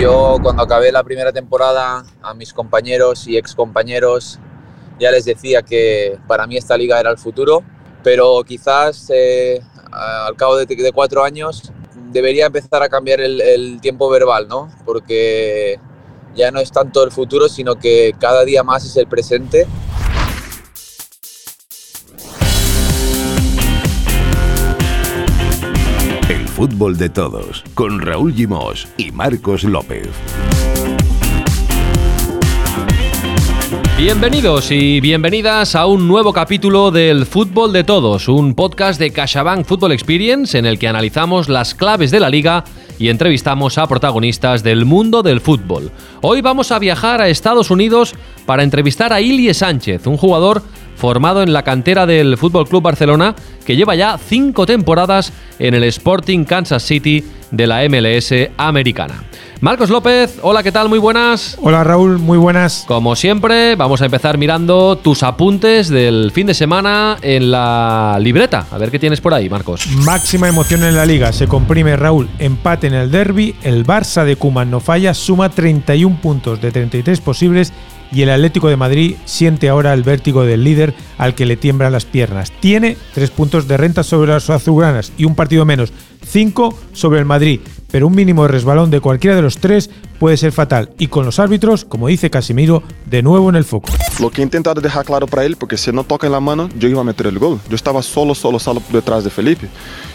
Yo cuando acabé la primera temporada a mis compañeros y excompañeros ya les decía que para mí esta liga era el futuro, pero quizás eh, al cabo de, cuatro años debería empezar a cambiar el, el tiempo verbal, ¿no? Porque ya no es tanto el futuro, sino que cada día más es el presente. Fútbol de todos, con Raúl Gimós y Marcos López. Bienvenidos y bienvenidas a un nuevo capítulo del Fútbol de Todos, un podcast de CaixaBank Football Experience en el que analizamos las claves de la liga y entrevistamos a protagonistas del mundo del fútbol. Hoy vamos a viajar a Estados Unidos para entrevistar a Ilie Sánchez, un jugador formado en la cantera del Fútbol Club Barcelona que lleva ya cinco temporadas en el Sporting Kansas City de la MLS americana. Marcos López, hola, ¿qué tal? Muy buenas. Hola Raúl, muy buenas. Como siempre, vamos a empezar mirando tus apuntes del fin de semana en la libreta. A ver qué tienes por ahí, Marcos. Máxima emoción en la liga. Se comprime Raúl. Empate en el derby. El Barça de Kuman no falla. Suma 31 puntos de 33 posibles y el Atlético de Madrid siente ahora el vértigo del líder al que le tiemblan las piernas. Tiene tres puntos de renta sobre las azulgranas y un partido menos, cinco sobre el Madrid, pero un mínimo de resbalón de cualquiera de los tres puede ser fatal y con los árbitros, como dice Casimiro, de nuevo en el foco. Lo que he intentado dejar claro para él, porque si no toca en la mano, yo iba a meter el gol. Yo estaba solo, solo, solo detrás de Felipe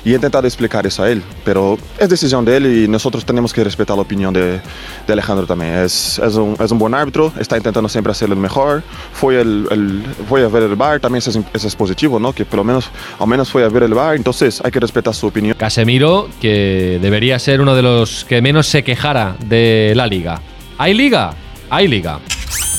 y he intentado explicar eso a él, pero es decisión de él y nosotros tenemos que respetar la opinión de, de Alejandro también. Es, es, un, es, un, buen árbitro, está intentando siempre hacerlo mejor. Fue, el, el, fue a ver el bar, también eso es, eso es positivo, ¿no? Que por lo menos, al menos fue a ver el bar, entonces hay que respetar su opinión. Casemiro, que debería ser uno de los que menos se quejara de la liga. ¿Hay liga? Hay liga.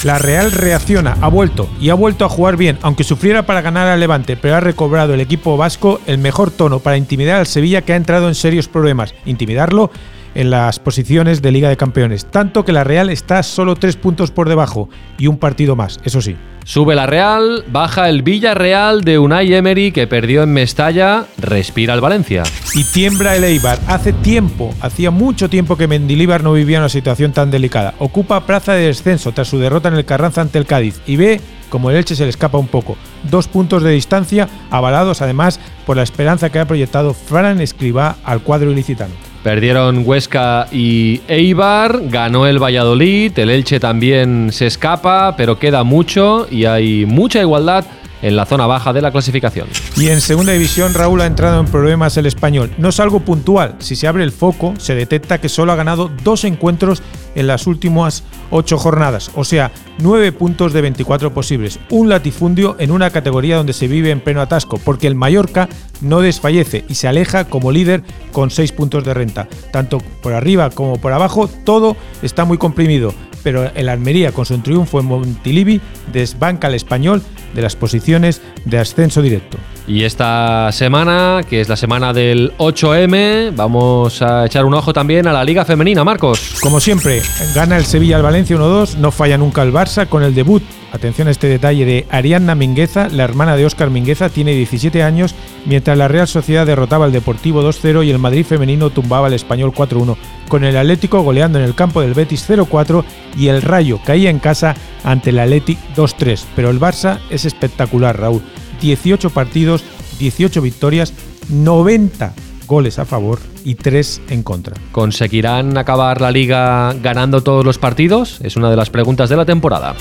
La Real reacciona, ha vuelto y ha vuelto a jugar bien, aunque sufriera para ganar al Levante, pero ha recobrado el equipo vasco el mejor tono para intimidar al Sevilla que ha entrado en serios problemas. Intimidarlo en las posiciones de Liga de Campeones, tanto que la Real está solo tres puntos por debajo y un partido más, eso sí. Sube la Real, baja el Villarreal de Unai Emery que perdió en Mestalla, respira el Valencia. Y tiembla el Eibar. Hace tiempo, hacía mucho tiempo que Mendilíbar no vivía una situación tan delicada. Ocupa plaza de descenso tras su derrota en el Carranza ante el Cádiz y ve como el Elche se le escapa un poco. Dos puntos de distancia, avalados además por la esperanza que ha proyectado Fran Escribá al cuadro ilicitano. Perdieron Huesca y Eibar, ganó el Valladolid, el Elche también se escapa, pero queda mucho y hay mucha igualdad en la zona baja de la clasificación. Y en segunda división Raúl ha entrado en problemas el español. No es algo puntual, si se abre el foco se detecta que solo ha ganado dos encuentros en las últimas ocho jornadas, o sea, nueve puntos de 24 posibles. Un latifundio en una categoría donde se vive en pleno atasco, porque el Mallorca no desfallece y se aleja como líder con seis puntos de renta. Tanto por arriba como por abajo, todo está muy comprimido pero el Almería con su triunfo en Montilivi desbanca al español de las posiciones de ascenso directo. Y esta semana, que es la semana del 8M, vamos a echar un ojo también a la Liga Femenina, Marcos. Como siempre, gana el Sevilla al Valencia 1-2, no falla nunca el Barça con el debut. Atención a este detalle de Arianna Mingueza, la hermana de Óscar Mingueza, tiene 17 años, mientras la Real Sociedad derrotaba al Deportivo 2-0 y el Madrid femenino tumbaba al Español 4-1, con el Atlético goleando en el campo del Betis 0-4 y el Rayo caía en casa ante el Athletic 2-3. Pero el Barça es espectacular, Raúl. 18 partidos, 18 victorias, 90 goles a favor y 3 en contra. ¿Conseguirán acabar la liga ganando todos los partidos? Es una de las preguntas de la temporada.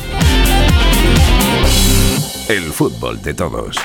El fútbol de todos.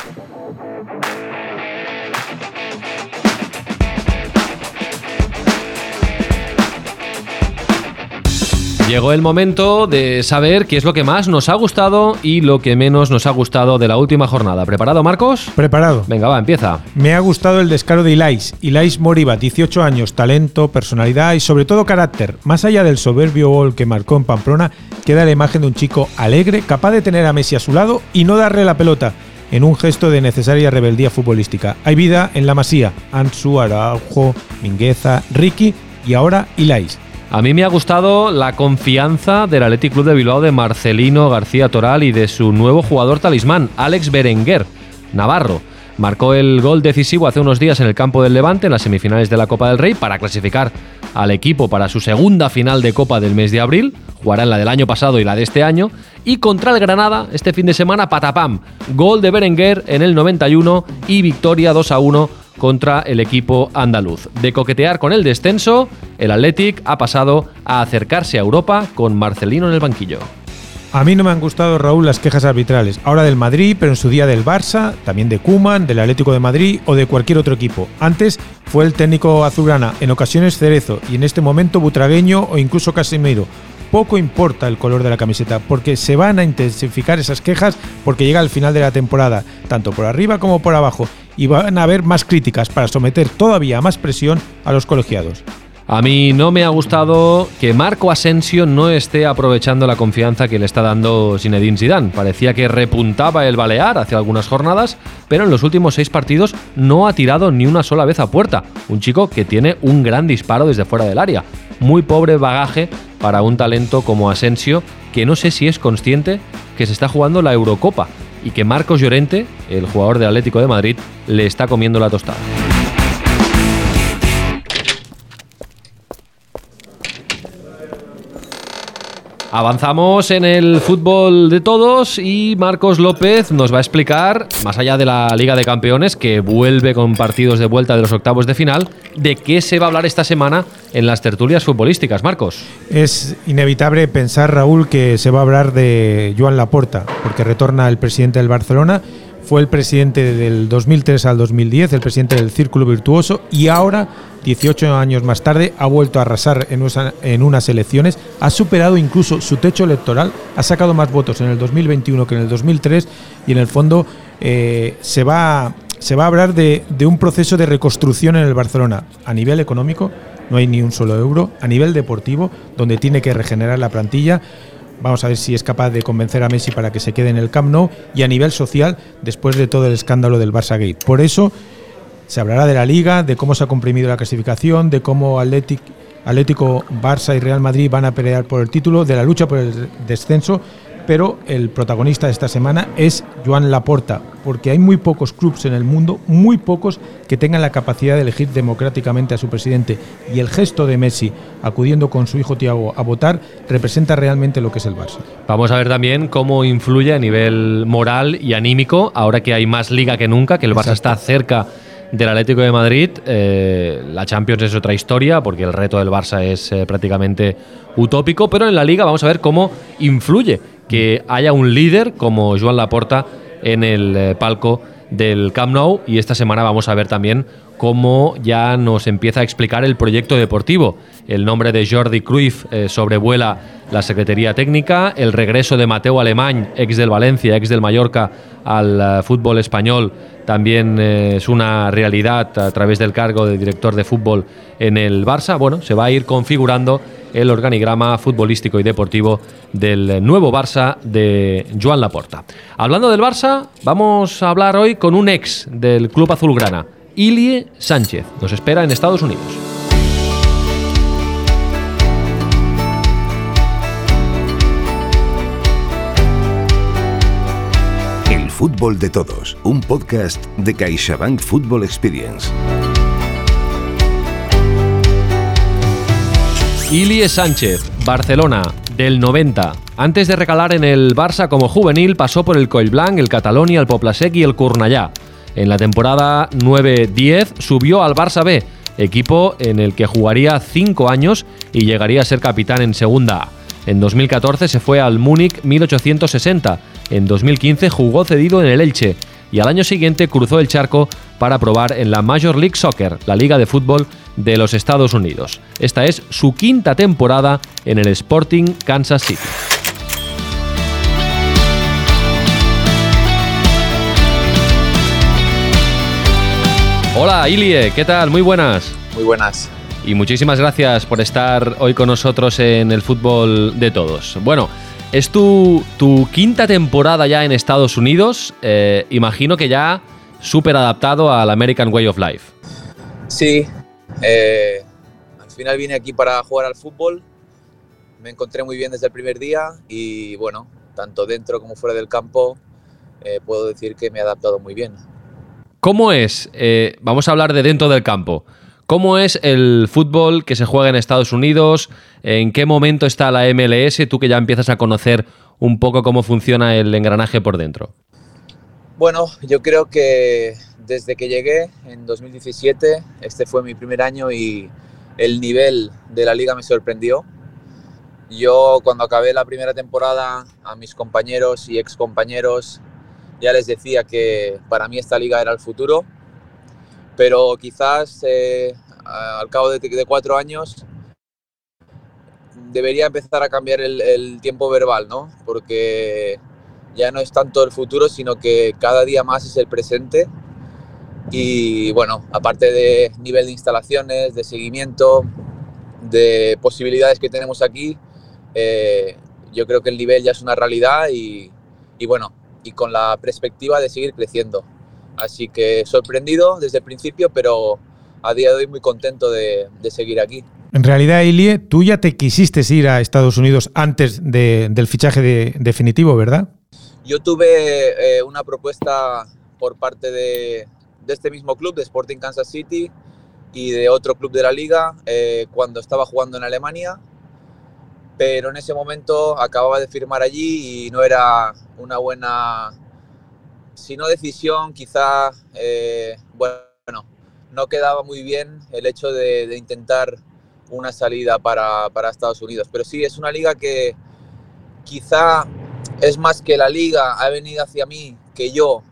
Llegó el momento de saber qué es lo que más nos ha gustado y lo que menos nos ha gustado de la última jornada. ¿Preparado, Marcos? Preparado. Venga, va, empieza. Me ha gustado el descaro de Ilais. Ilais Moriba, 18 años, talento, personalidad y sobre todo carácter. Más allá del soberbio gol que marcó en Pamplona, queda la imagen de un chico alegre, capaz de tener a Messi a su lado y no darle la pelota en un gesto de necesaria rebeldía futbolística. Hay vida en la masía. Ansu, Araujo, Mingueza, Ricky y ahora Ilais. A mí me ha gustado la confianza del Athletic Club de Bilbao de Marcelino García Toral y de su nuevo jugador talismán, Alex Berenguer, Navarro. marcó el gol decisivo hace unos días en el campo del Levante en las semifinales de la Copa del Rey para clasificar al equipo para su segunda final de Copa del mes de abril. Jugará en la del año pasado y la de este año. Y contra el Granada, este fin de semana, patapam. Gol de Berenguer en el 91 y victoria 2 a 1 contra el equipo andaluz. De coquetear con el descenso, el Athletic ha pasado a acercarse a Europa con Marcelino en el banquillo. A mí no me han gustado, Raúl, las quejas arbitrales. Ahora del Madrid, pero en su día del Barça, también de Cuman, del Atlético de Madrid o de cualquier otro equipo. Antes fue el técnico azulgrana, en ocasiones Cerezo y en este momento Butragueño o incluso Casimiro. Poco importa el color de la camiseta, porque se van a intensificar esas quejas porque llega al final de la temporada, tanto por arriba como por abajo, y van a haber más críticas para someter todavía más presión a los colegiados. A mí no me ha gustado que Marco Asensio no esté aprovechando la confianza que le está dando Zinedine Zidane. Parecía que repuntaba el Balear hace algunas jornadas, pero en los últimos seis partidos no ha tirado ni una sola vez a puerta. Un chico que tiene un gran disparo desde fuera del área. Muy pobre bagaje para un talento como Asensio, que no sé si es consciente que se está jugando la Eurocopa y que Marcos Llorente, el jugador del Atlético de Madrid, le está comiendo la tostada. Avanzamos en el fútbol de todos y Marcos López nos va a explicar, más allá de la Liga de Campeones, que vuelve con partidos de vuelta de los octavos de final, de qué se va a hablar esta semana en las tertulias futbolísticas. Marcos. Es inevitable pensar, Raúl, que se va a hablar de Joan Laporta, porque retorna el presidente del Barcelona fue el presidente del 2003 al 2010, el presidente del Círculo Virtuoso, y ahora, 18 años más tarde, ha vuelto a arrasar en, unas elecciones, ha superado incluso su techo electoral, ha sacado más votos en el 2021 que en el 2003, y en el fondo eh, se, va, a hablar de un proceso de reconstrucción en el Barcelona, a nivel económico, no hay ni un solo euro, a nivel deportivo, donde tiene que regenerar la plantilla, Vamos a ver si es capaz de convencer a Messi para que se quede en el Camp Nou y a nivel social después de todo el escándalo del Barça Gate. Por eso se hablará de la liga, de cómo se ha comprimido la clasificación, de cómo Atlético, Barça y Real Madrid van a pelear por el título, de la lucha por el descenso pero el protagonista de esta semana es Joan Laporta, porque hay muy pocos clubes en el mundo, muy pocos que tengan la capacidad de elegir democráticamente a su presidente. Y el gesto de Messi acudiendo con su hijo Tiago a votar representa realmente lo que es el Barça. Vamos a ver también cómo influye a nivel moral y anímico, ahora que hay más liga que nunca, que el Barça está cerca del Atlético de Madrid. Eh, la Champions es otra historia, porque el reto del Barça es eh, prácticamente utópico, pero en la liga vamos a ver cómo influye que haya un líder como Joan Laporta en el eh, palco del Camp Nou. Y esta semana vamos a ver también cómo ya nos empieza a explicar el proyecto deportivo. El nombre de Jordi Cruyff eh, sobrevuela la Secretaría Técnica, el regreso de Mateo Alemán, ex del Valencia, ex del Mallorca, al eh, fútbol español también es una realidad a través del cargo de director de fútbol en el Barça. Bueno, se va a ir configurando el organigrama futbolístico y deportivo del nuevo Barça de Joan Laporta. Hablando del Barça, vamos a hablar hoy con un ex del club azulgrana, Ilie Sánchez. Nos espera en Estados Unidos. El fútbol de todos, un podcast de CaixaBank Football Experience. Ilie Sánchez, Barcelona, del 90. Antes de recalar en el Barça como juvenil, pasó por el Blanc, el Catalonia, el Poplasec y el Cornellà. En la temporada 9-10 subió al Barça B, equipo en el que jugaría 5 años y llegaría a ser capitán en Segunda. En 2014 se fue al Múnich 1860. En 2015 jugó cedido en el Elche y al año siguiente cruzó el charco para probar en la Major League Soccer, la liga de fútbol de los Estados Unidos. Esta es su quinta temporada en el Sporting Kansas City. Hola Ilie, ¿qué tal? Muy buenas. Muy buenas. Y muchísimas gracias por estar hoy con nosotros en el fútbol de todos. Bueno, es tu, tu quinta temporada ya en Estados Unidos. Eh, imagino que ya súper adaptado al American Way of Life. Sí, eh, al final vine aquí para jugar al fútbol. Me encontré muy bien desde el primer día y bueno, tanto dentro como fuera del campo, eh, puedo decir que me he adaptado muy bien. ¿Cómo es? Eh, vamos a hablar de dentro del campo. ¿Cómo es el fútbol que se juega en Estados Unidos? ¿En qué momento está la MLS? Tú que ya empiezas a conocer un poco cómo funciona el engranaje por dentro. Bueno, yo creo que desde que llegué en 2017, este fue mi primer año y el nivel de la liga me sorprendió. Yo cuando acabé la primera temporada a mis compañeros y ex compañeros ya les decía que para mí esta liga era el futuro, pero quizás eh, al cabo de, cuatro años debería empezar a cambiar el, tiempo verbal, ¿no? Porque ya no es tanto el futuro, sino que cada día más es el presente. Y bueno, aparte de nivel de instalaciones, de seguimiento, de posibilidades que tenemos aquí, eh, yo creo que el nivel ya es una realidad y, y bueno, y con la perspectiva de seguir creciendo. Así que sorprendido desde el principio, pero a día de hoy muy contento de, seguir aquí. En realidad, Ilie, tú ya te quisiste ir a Estados Unidos antes del fichaje definitivo, ¿verdad? Yo tuve eh, una propuesta por parte de, este mismo club, de Sporting Kansas City, y de otro club de la liga eh, cuando estaba jugando en Alemania pero en ese momento acababa de firmar allí y no era una buena, si no decisión, quizá, eh, bueno, no quedaba muy bien el hecho de, intentar una salida para, para, Estados Unidos. Pero sí, es una liga que quizá es más que la liga ha venido hacia mí que yo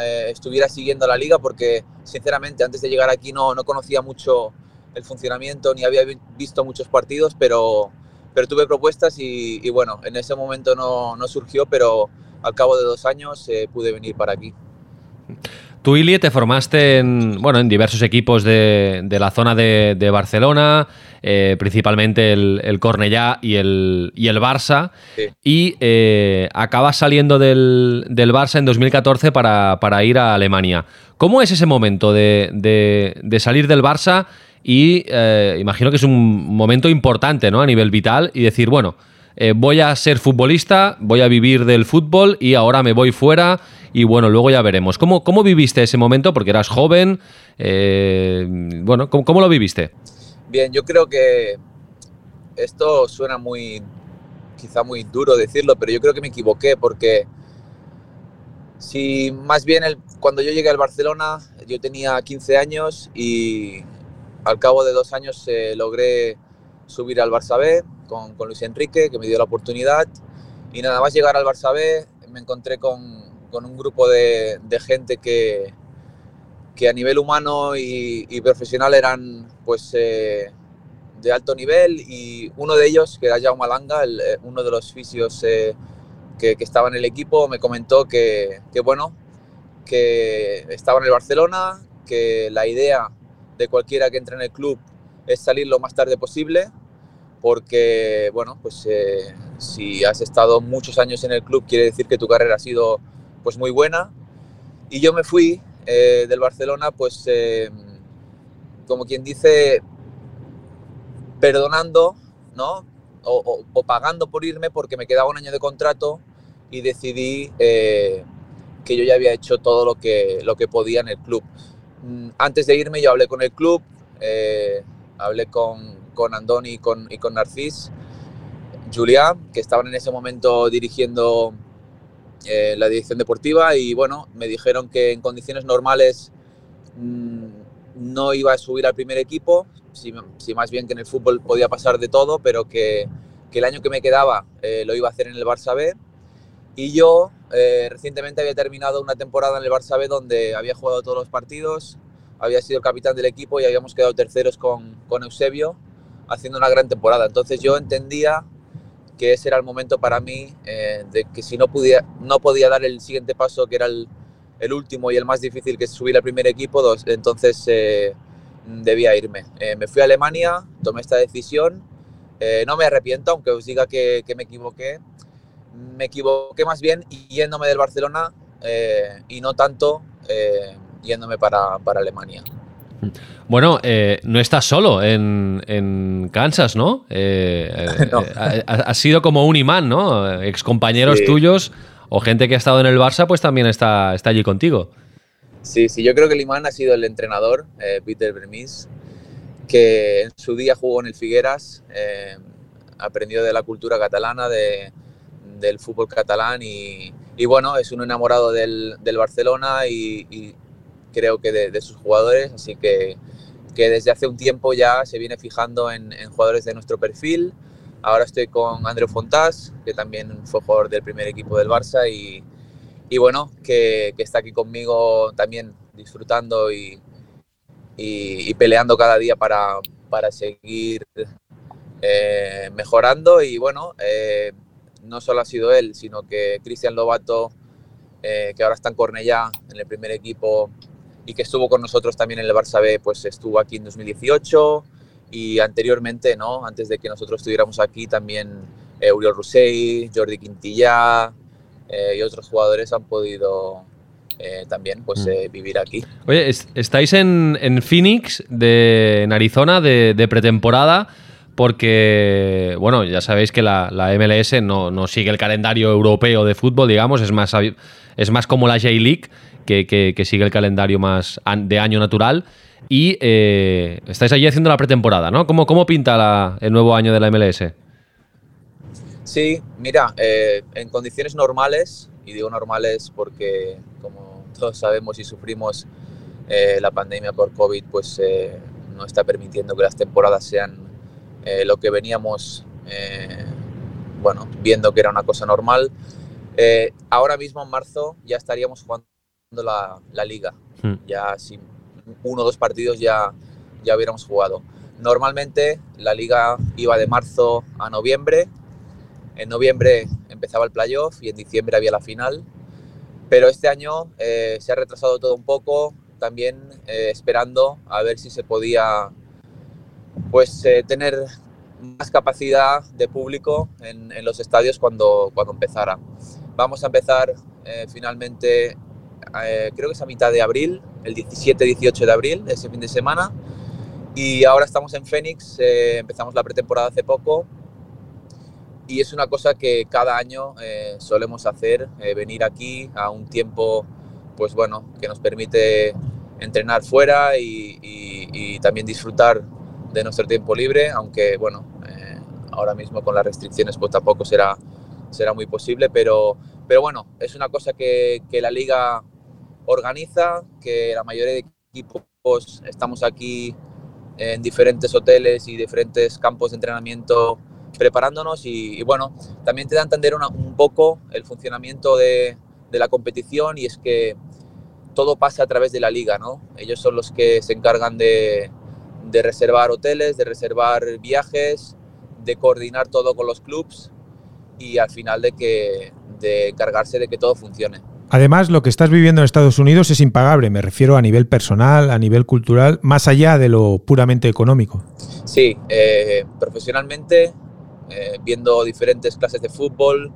eh, estuviera siguiendo la liga porque sinceramente antes de llegar aquí no, no conocía mucho el funcionamiento ni había visto muchos partidos, pero pero tuve propuestas y, bueno, en ese momento no, no, surgió, pero al cabo de dos años eh, pude venir para aquí. Tú, Ilie, te formaste en, bueno, en diversos equipos de, de la zona de, de Barcelona, eh, principalmente el, el, Cornellá y el, y el Barça, y eh, acabas saliendo del, del, Barça en 2014 para, para, ir a Alemania. ¿Cómo es ese momento de, de salir del Barça y eh, imagino que es un momento importante ¿no? a nivel vital y decir, bueno, eh, voy a ser futbolista, voy a vivir del fútbol y ahora me voy fuera y bueno, luego ya veremos. ¿Cómo, cómo viviste ese momento? Porque eras joven, eh, bueno, ¿cómo, lo viviste? Bien, yo creo que esto suena muy, quizá muy duro decirlo, pero yo creo que me equivoqué porque si más bien el, cuando yo llegué al Barcelona yo tenía 15 años y al cabo de dos años eh, logré subir al Barça B con, Luis Enrique, que me dio la oportunidad. Y nada más llegar al Barça B me encontré con, con un grupo de, de, gente que, que a nivel humano y, profesional eran pues, eh, de alto nivel y uno de ellos, que era Jaume Langa, el, eh, uno de los fisios que, que, estaba en el equipo, me comentó que, que, bueno, que estaba en el Barcelona, que la idea de cualquiera que entre en el club es salir lo más tarde posible, porque, bueno, pues eh, si has estado muchos años en el club, quiere decir que tu carrera ha sido pues muy buena. Y yo me fui eh, del Barcelona, pues, eh, como quien dice, perdonando, ¿no? O, o, pagando por irme porque me quedaba un año de contrato y decidí que yo ya había hecho todo lo que, lo que podía en el club. Mm, antes de irme yo hablé con el club, eh, hablé con, con Andoni y con, y con Narcís, Julián, que estaban en ese momento dirigiendo eh, la dirección deportiva y bueno, me dijeron que en condiciones normales mmm, no iba a subir al primer equipo, si, si, más bien que en el fútbol podía pasar de todo, pero que, que el año que me quedaba eh, lo iba a hacer en el Barça B. Y yo eh, recientemente había terminado una temporada en el Barça B donde había jugado todos los partidos, había sido capitán del equipo y habíamos quedado terceros con, con Eusebio haciendo una gran temporada. Entonces yo entendía que ese era el momento para mí eh, de que si no, podía, no podía dar el siguiente paso, que era el, último y el más difícil, que es subir al primer equipo, entonces eh, debía irme. Me fui a Alemania, tomé esta decisión, no me arrepiento, aunque os diga que me equivoqué, me equivoqué más bien yéndome del Barcelona eh, y no tanto eh, yéndome para, para, Alemania. Bueno, eh, no estás solo en, en Kansas, ¿no? No. Has sido como un imán, ¿no? Excompañeros sí. tuyos o gente que ha estado en el Barça, pues también está, está allí contigo. Sí, sí, yo creo que el imán ha sido el entrenador, Peter Bermis, que en su día jugó en el Figueras, aprendió de la cultura catalana, de, del fútbol catalán y, bueno, es un enamorado del, Barcelona y, creo que de, sus jugadores, así que, que desde hace un tiempo ya se viene fijando en, en jugadores de nuestro perfil. Ahora estoy con Andreu Fontás, que también fue jugador del primer equipo del Barça y, bueno, que, está aquí conmigo también disfrutando y, y, y peleando cada día para, para seguir eh, mejorando y bueno, eh, no solo ha sido él, sino que Cristian Lobato, eh, que ahora está en Cornellá, en el primer equipo, y que estuvo con nosotros también en el Barça B, pues estuvo aquí en 2018 y anteriormente, ¿no? Antes de que nosotros estuviéramos aquí, también eh, Uriol Rossell, Jordi Quintilla eh, y otros jugadores han podido eh, también pues, mm. vivir aquí. Oye, es, estáis en, en, Phoenix, de, en Arizona, de, de pretemporada porque, bueno, ya sabéis que la, MLS no, no, sigue el calendario europeo de fútbol, digamos, es más, es más como la J-League, que, que, sigue el calendario más de año natural. Y eh, estáis allí haciendo la pretemporada, ¿no? ¿Cómo, cómo pinta el nuevo año de la MLS? Sí, mira, eh, en condiciones normales, y digo normales porque, como todos sabemos y sufrimos, eh, la pandemia por COVID, pues no está permitiendo que las temporadas sean eh, lo que veníamos eh, bueno, viendo que era una cosa normal. Eh, ahora mismo en marzo ya estaríamos jugando la, la liga. Hmm. Ya sin uno o dos partidos ya, ya hubiéramos jugado. Normalmente la liga iba de marzo a noviembre. En noviembre empezaba el playoff y en diciembre había la final. Pero este año eh, se ha retrasado todo un poco, también eh, esperando a ver si se podía pues eh, tener más capacidad de público en, los estadios cuando, cuando empezara. Vamos a empezar eh, finalmente, eh, creo que es a mitad de abril, el 17-18 de abril, ese fin de semana. Y ahora estamos en Phoenix, empezamos la pretemporada hace poco. Y es una cosa que cada año solemos hacer, venir aquí a un tiempo, pues bueno, que nos permite entrenar fuera y también disfrutar de nuestro tiempo libre, aunque bueno, eh, ahora mismo con las restricciones pues tampoco será, será muy posible, pero, pero bueno, es una cosa que, que la liga organiza, que la mayoría de equipos estamos aquí en diferentes hoteles y diferentes campos de entrenamiento preparándonos y, bueno, también te da a entender un poco el funcionamiento de, de, la competición y es que todo pasa a través de la liga, ¿no? Ellos son los que se encargan de, de reservar hoteles, de reservar viajes, de coordinar todo con los clubs y al final de que de encargarse de que todo funcione. Además, lo que estás viviendo en Estados Unidos es impagable, me refiero a nivel personal, a nivel cultural, más allá de lo puramente económico. Sí, eh, profesionalmente, eh, viendo diferentes clases de fútbol,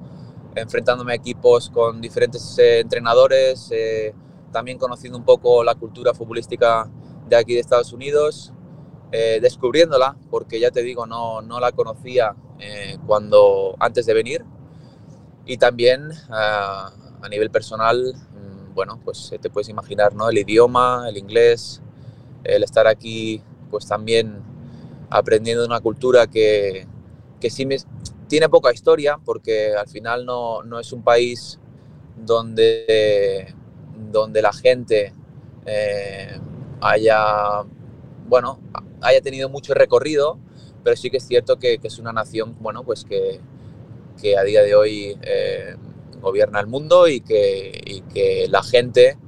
enfrentándome a equipos con diferentes eh, entrenadores, también conociendo un poco la cultura futbolística de aquí de Estados Unidos, eh, descubriéndola, porque ya te digo, no, no la conocía eh, cuando, antes de venir. Y también uh, a nivel personal, mmm, bueno, pues te puedes imaginar, ¿no? El idioma, el inglés, el estar aquí, pues también aprendiendo una cultura que, que sí me, tiene poca historia, porque al final no, no es un país donde, donde la gente eh, haya, bueno, haya tenido mucho recorrido, pero sí que es cierto que, es una nación, bueno, pues que, que a día de hoy eh, gobierna el mundo y que, la gente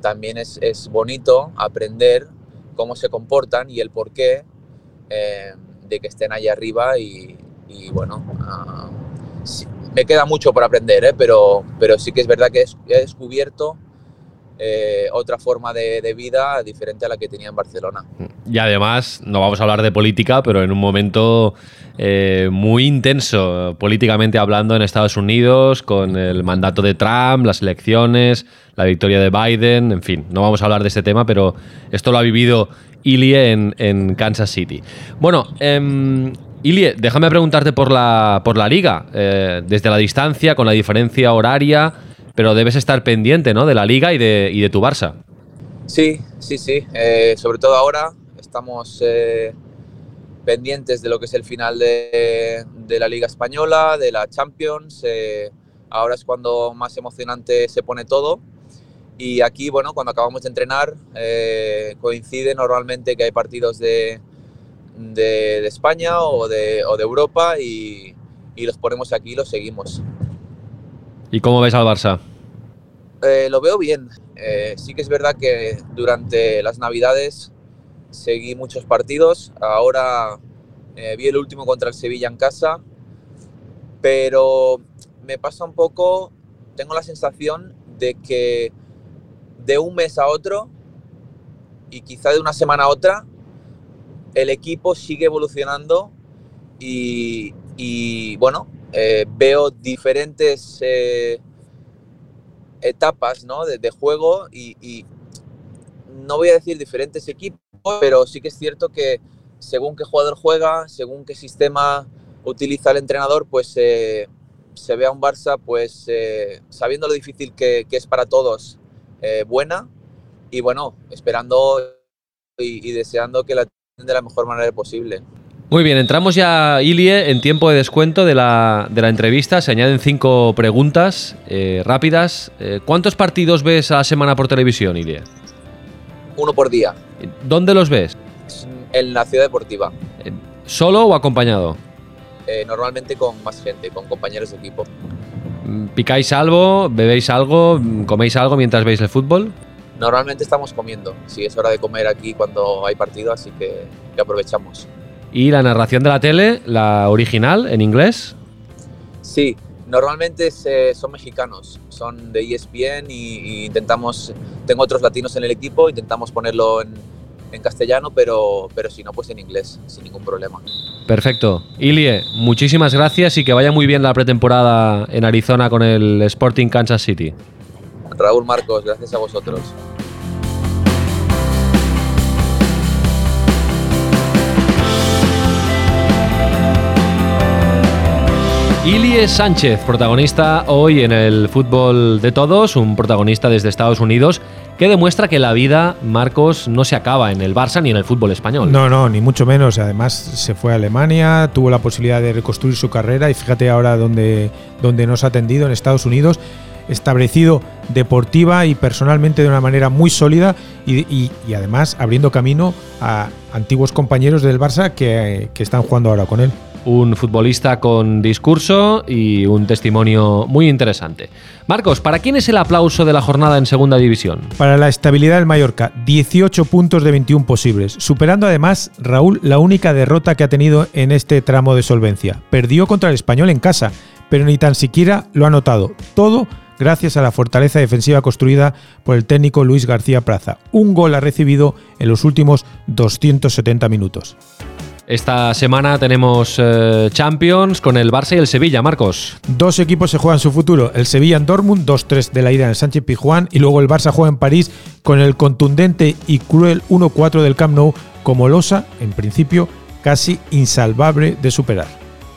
también es, es, bonito aprender cómo se comportan y el porqué eh, de que estén allá arriba y, bueno, sí, me queda mucho por aprender, ¿eh? pero, pero sí que es verdad que he descubierto eh, otra forma de, vida diferente a la que tenía en Barcelona. Y además, no vamos a hablar de política, pero en un momento eh, muy intenso políticamente hablando en Estados Unidos, con el mandato de Trump, las elecciones, la victoria de Biden, en fin, no vamos a hablar de este tema, pero esto lo ha vivido Ilie en, en Kansas City. Bueno, eh, Ilie, déjame preguntarte por la, por la liga, eh, desde la distancia, con la diferencia horaria pero debes estar pendiente ¿no? de la liga y de, y de tu Barça. Sí, sí, sí. Eh, sobre todo ahora estamos eh, pendientes de lo que es el final de, de la Liga Española, de la Champions. Eh, ahora es cuando más emocionante se pone todo. Y aquí, bueno, cuando acabamos de entrenar, coincide normalmente que hay partidos de, de, de España o de, o de Europa y, y, los ponemos aquí y los seguimos. ¿Y cómo ves al Barça? Eh, lo veo bien. Eh, sí que es verdad que durante las Navidades seguí muchos partidos. Ahora eh, vi el último contra el Sevilla en casa, pero me pasa un poco, tengo la sensación de que de un mes a otro y quizá de una semana a otra, el equipo sigue evolucionando y, y bueno, eh, veo diferentes eh, etapas ¿no? de, de, juego y, y, no voy a decir diferentes equipos, pero sí que es cierto que según qué jugador juega, según qué sistema utiliza el entrenador, pues eh, se ve a un Barça pues eh, sabiendo lo difícil que, que es para todos eh, buena y bueno, esperando y, y, deseando que la de la mejor manera posible. Muy bien, entramos ya, Ilie, en tiempo de descuento de la, de la entrevista. Se añaden cinco preguntas eh, rápidas. Eh, ¿Cuántos partidos ves a la semana por televisión, Ilie? Uno por día. ¿Dónde los ves? En la ciudad deportiva. ¿Solo o acompañado? Eh, normalmente con más gente, con compañeros de equipo. ¿Picáis algo? ¿Bebéis algo? ¿Coméis algo mientras veis el fútbol? Normalmente estamos comiendo. Sí, es hora de comer aquí cuando hay partido, así que, que aprovechamos. ¿Y la narración de la tele, la original, en inglés? Sí, normalmente son mexicanos, son de ESPN y, y, intentamos, tengo otros latinos en el equipo, intentamos ponerlo en, en castellano, pero, pero si no, pues en inglés, sin ningún problema. Perfecto. Ilie, muchísimas gracias y que vaya muy bien la pretemporada en Arizona con el Sporting Kansas City. Raúl Marcos, gracias a vosotros. Ilie Sánchez, protagonista hoy en el fútbol de todos, un protagonista desde Estados Unidos que demuestra que la vida, Marcos, no se acaba en el Barça ni en el fútbol español. No, no, ni mucho menos. Además, se fue a Alemania, tuvo la posibilidad de reconstruir su carrera y fíjate ahora dónde, dónde nos ha atendido en Estados Unidos establecido deportiva y personalmente de una manera muy sólida y, y, y, además abriendo camino a antiguos compañeros del Barça que, que están jugando ahora con él un futbolista con discurso y un testimonio muy interesante. Marcos, ¿para quién es el aplauso de la jornada en Segunda División? Para la estabilidad del Mallorca, 18 puntos de 21 posibles, superando además Raúl la única derrota que ha tenido en este tramo de solvencia. Perdió contra el Español en casa, pero ni tan siquiera lo ha notado. Todo gracias a la fortaleza defensiva construida por el técnico Luis García Praza. Un gol ha recibido en los últimos 270 minutos. Esta semana tenemos eh, Champions con el Barça y el Sevilla, Marcos. Dos equipos se juegan su futuro. El Sevilla en Dortmund, 2-3 de la ida en el Sánchez Pizjuán y luego el Barça juega en París con el contundente y cruel 1-4 del Camp Nou como losa, en principio, casi insalvable de superar.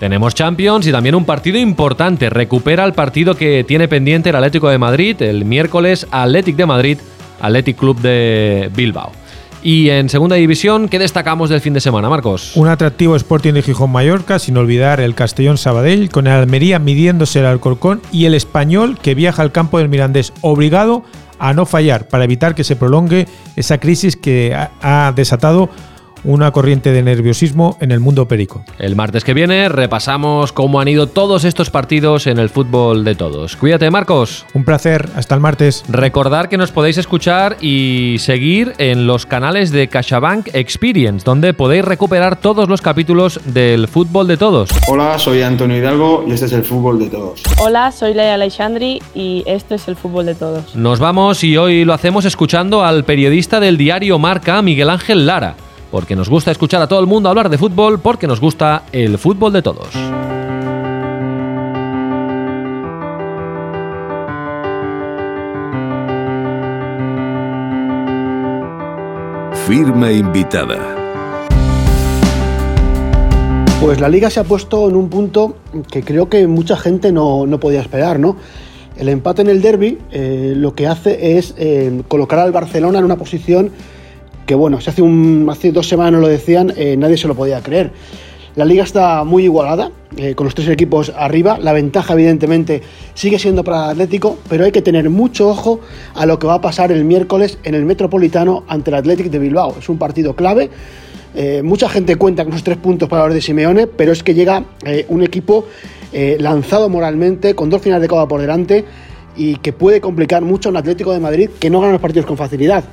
Tenemos Champions y también un partido importante. Recupera el partido que tiene pendiente el Atlético de Madrid el miércoles Athletic de Madrid, Athletic Club de Bilbao. Y en segunda división, ¿qué destacamos del fin de semana, Marcos? Un atractivo Sporting de Gijón Mallorca, sin olvidar el Castellón Sabadell, con el Almería midiéndose el Alcorcón y el Español que viaja al campo del Mirandés, obligado a no fallar para evitar que se prolongue esa crisis que ha desatado una corriente de nerviosismo en el mundo perico. El martes que viene repasamos cómo han ido todos estos partidos en el fútbol de todos. Cuídate, Marcos. Un placer, hasta el martes. Recordar que nos podéis escuchar y seguir en los canales de CaixaBank Experience, donde podéis recuperar todos los capítulos del fútbol de todos. Hola, soy Antonio Hidalgo y este es el fútbol de todos. Hola, soy Leia Alexandri y este es el fútbol de todos. Nos vamos y hoy lo hacemos escuchando al periodista del diario Marca, Miguel Ángel Lara porque nos gusta escuchar a todo el mundo hablar de fútbol, porque nos gusta el fútbol de todos. Firma invitada. Pues la liga se ha puesto en un punto que creo que mucha gente no, no podía esperar, ¿no? El empate en el derby eh, lo que hace es eh, colocar al Barcelona en una posición que, bueno, si hace, un, hace dos semanas lo decían, eh, nadie se lo podía creer. La liga está muy igualada, con los tres equipos arriba. La ventaja, evidentemente, sigue siendo para el Atlético, pero hay que tener mucho ojo a lo que va a pasar el miércoles en el Metropolitano ante el Atlético de Bilbao. Es un partido clave. mucha gente cuenta con esos tres puntos para los de Simeone, pero es que llega un equipo eh, lanzado moralmente, con dos finales de Copa por delante y que puede complicar mucho a un Atlético de Madrid que no gana los partidos con facilidad.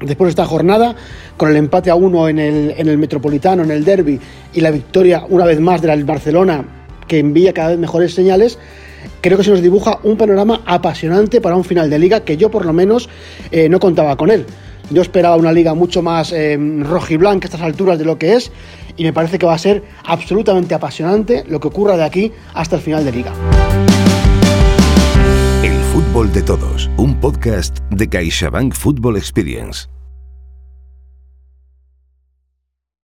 Después de esta jornada, con el empate a uno en el, en el Metropolitano, en el Derby, y la victoria una vez más del Barcelona, que envía cada vez mejores señales, creo que se nos dibuja un panorama apasionante para un final de liga que yo por lo menos eh, no contaba con él. Yo esperaba una liga mucho más eh, rojiblanca a estas alturas de lo que es y me parece que va a ser absolutamente apasionante lo que ocurra de aquí hasta el final de liga. Fútbol de todos, un podcast de CaixaBank Football Experience.